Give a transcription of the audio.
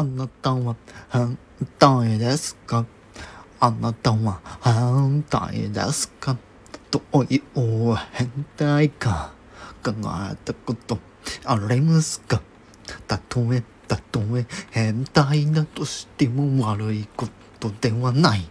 あなたは反対ですか？あなたは反対ですか？どういう変態か？考えたことありますか？たとえたとえ変態だとしても悪いことではない。